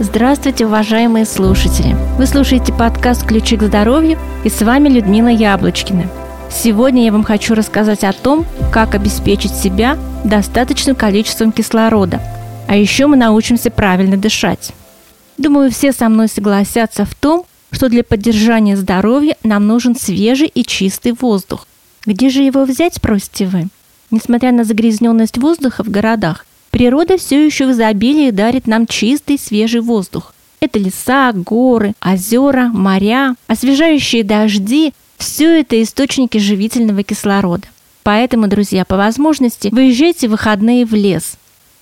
Здравствуйте, уважаемые слушатели! Вы слушаете подкаст «Ключи к здоровью» и с вами Людмила Яблочкина. Сегодня я вам хочу рассказать о том, как обеспечить себя достаточным количеством кислорода. А еще мы научимся правильно дышать. Думаю, все со мной согласятся в том, что для поддержания здоровья нам нужен свежий и чистый воздух. Где же его взять, спросите вы? Несмотря на загрязненность воздуха в городах, Природа все еще в изобилии дарит нам чистый свежий воздух. Это леса, горы, озера, моря, освежающие дожди – все это источники живительного кислорода. Поэтому, друзья, по возможности выезжайте в выходные в лес.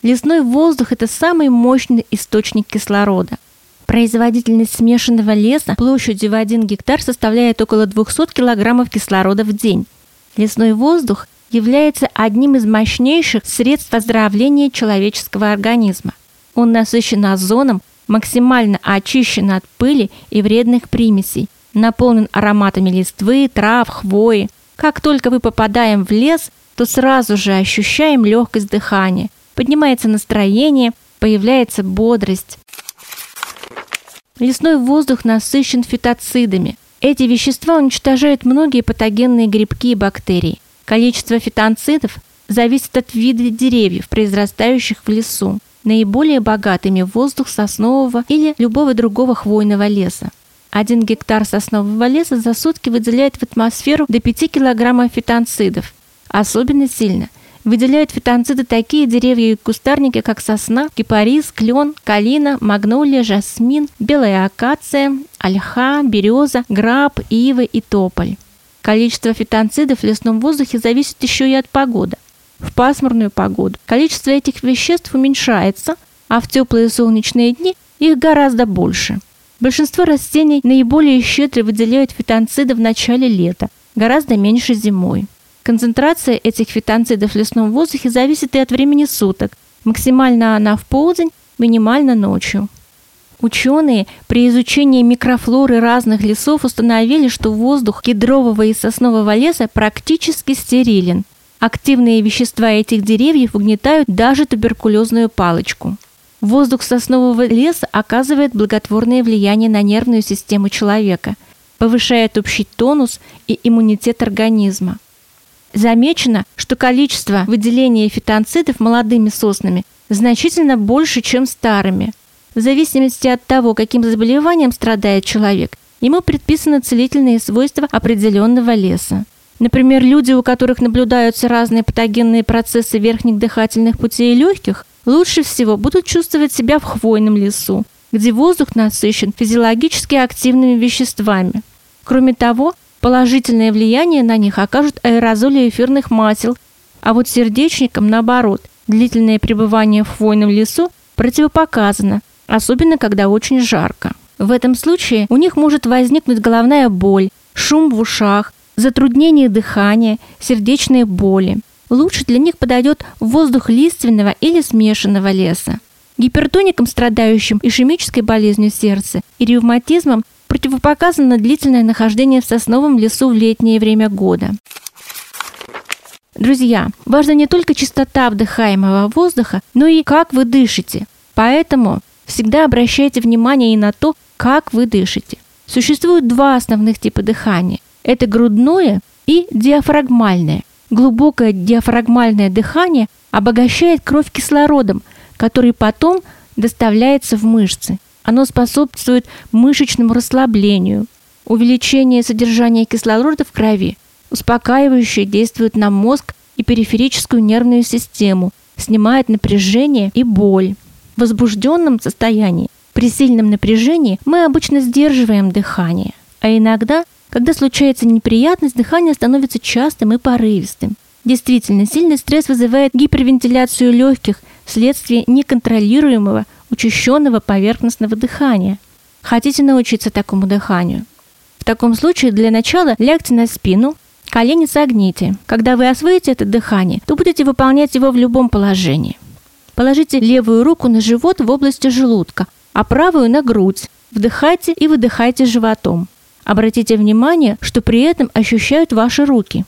Лесной воздух – это самый мощный источник кислорода. Производительность смешанного леса площадью в 1 гектар составляет около 200 килограммов кислорода в день. Лесной воздух является одним из мощнейших средств оздоровления человеческого организма. Он насыщен озоном, максимально очищен от пыли и вредных примесей, наполнен ароматами листвы, трав, хвои. Как только мы попадаем в лес, то сразу же ощущаем легкость дыхания, поднимается настроение, появляется бодрость. Лесной воздух насыщен фитоцидами. Эти вещества уничтожают многие патогенные грибки и бактерии – Количество фитонцидов зависит от вида деревьев, произрастающих в лесу. Наиболее богатыми воздух соснового или любого другого хвойного леса. Один гектар соснового леса за сутки выделяет в атмосферу до 5 килограммов фитонцидов. Особенно сильно выделяют фитонциды такие деревья и кустарники, как сосна, кипарис, клен, калина, магнолия, жасмин, белая акация, ольха, береза, граб, ива и тополь. Количество фитонцидов в лесном воздухе зависит еще и от погоды. В пасмурную погоду количество этих веществ уменьшается, а в теплые солнечные дни их гораздо больше. Большинство растений наиболее щедро выделяют фитонциды в начале лета, гораздо меньше зимой. Концентрация этих фитонцидов в лесном воздухе зависит и от времени суток. Максимально она в полдень, минимально ночью. Ученые при изучении микрофлоры разных лесов установили, что воздух кедрового и соснового леса практически стерилен. Активные вещества этих деревьев угнетают даже туберкулезную палочку. Воздух соснового леса оказывает благотворное влияние на нервную систему человека, повышает общий тонус и иммунитет организма. Замечено, что количество выделения фитонцидов молодыми соснами значительно больше, чем старыми – в зависимости от того, каким заболеванием страдает человек, ему предписаны целительные свойства определенного леса. Например, люди, у которых наблюдаются разные патогенные процессы верхних дыхательных путей и легких, лучше всего будут чувствовать себя в хвойном лесу, где воздух насыщен физиологически активными веществами. Кроме того, положительное влияние на них окажут аэрозоли эфирных масел, а вот сердечникам, наоборот, длительное пребывание в хвойном лесу противопоказано, особенно когда очень жарко. В этом случае у них может возникнуть головная боль, шум в ушах, затруднение дыхания, сердечные боли. Лучше для них подойдет воздух лиственного или смешанного леса. Гипертоникам, страдающим ишемической болезнью сердца и ревматизмом, противопоказано длительное нахождение в сосновом лесу в летнее время года. Друзья, важна не только чистота вдыхаемого воздуха, но и как вы дышите. Поэтому Всегда обращайте внимание и на то, как вы дышите. Существует два основных типа дыхания. Это грудное и диафрагмальное. Глубокое диафрагмальное дыхание обогащает кровь кислородом, который потом доставляется в мышцы. Оно способствует мышечному расслаблению, увеличению содержания кислорода в крови, успокаивающе действует на мозг и периферическую нервную систему, снимает напряжение и боль возбужденном состоянии, при сильном напряжении мы обычно сдерживаем дыхание, а иногда, когда случается неприятность, дыхание становится частым и порывистым. Действительно, сильный стресс вызывает гипервентиляцию легких вследствие неконтролируемого, учащенного поверхностного дыхания. Хотите научиться такому дыханию? В таком случае для начала лягте на спину, колени согните. Когда вы освоите это дыхание, то будете выполнять его в любом положении. Положите левую руку на живот в области желудка, а правую на грудь. Вдыхайте и выдыхайте животом. Обратите внимание, что при этом ощущают ваши руки.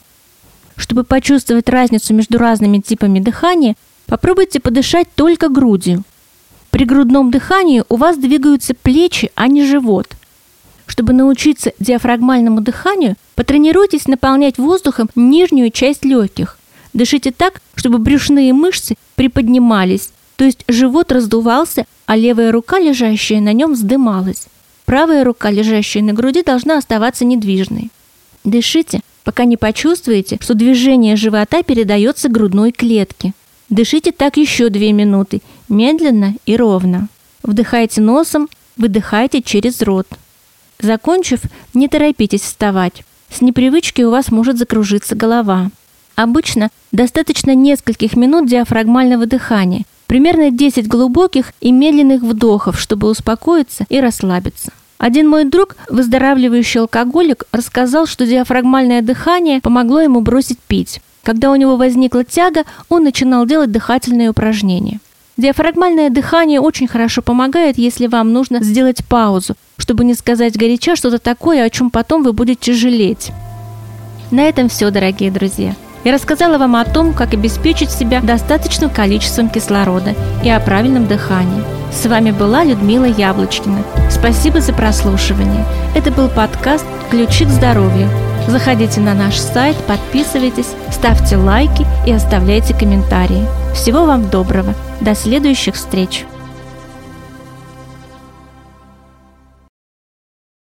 Чтобы почувствовать разницу между разными типами дыхания, попробуйте подышать только грудью. При грудном дыхании у вас двигаются плечи, а не живот. Чтобы научиться диафрагмальному дыханию, потренируйтесь наполнять воздухом нижнюю часть легких. Дышите так, чтобы брюшные мышцы приподнимались, то есть живот раздувался, а левая рука, лежащая на нем, вздымалась. Правая рука, лежащая на груди, должна оставаться недвижной. Дышите, пока не почувствуете, что движение живота передается грудной клетке. Дышите так еще две минуты, медленно и ровно. Вдыхайте носом, выдыхайте через рот. Закончив, не торопитесь вставать. С непривычки у вас может закружиться голова. Обычно достаточно нескольких минут диафрагмального дыхания, примерно 10 глубоких и медленных вдохов, чтобы успокоиться и расслабиться. Один мой друг, выздоравливающий алкоголик, рассказал, что диафрагмальное дыхание помогло ему бросить пить. Когда у него возникла тяга, он начинал делать дыхательные упражнения. Диафрагмальное дыхание очень хорошо помогает, если вам нужно сделать паузу, чтобы не сказать горяча что-то такое, о чем потом вы будете жалеть. На этом все, дорогие друзья. Я рассказала вам о том, как обеспечить себя достаточным количеством кислорода и о правильном дыхании. С вами была Людмила Яблочкина. Спасибо за прослушивание. Это был подкаст «Ключи к здоровью». Заходите на наш сайт, подписывайтесь, ставьте лайки и оставляйте комментарии. Всего вам доброго. До следующих встреч!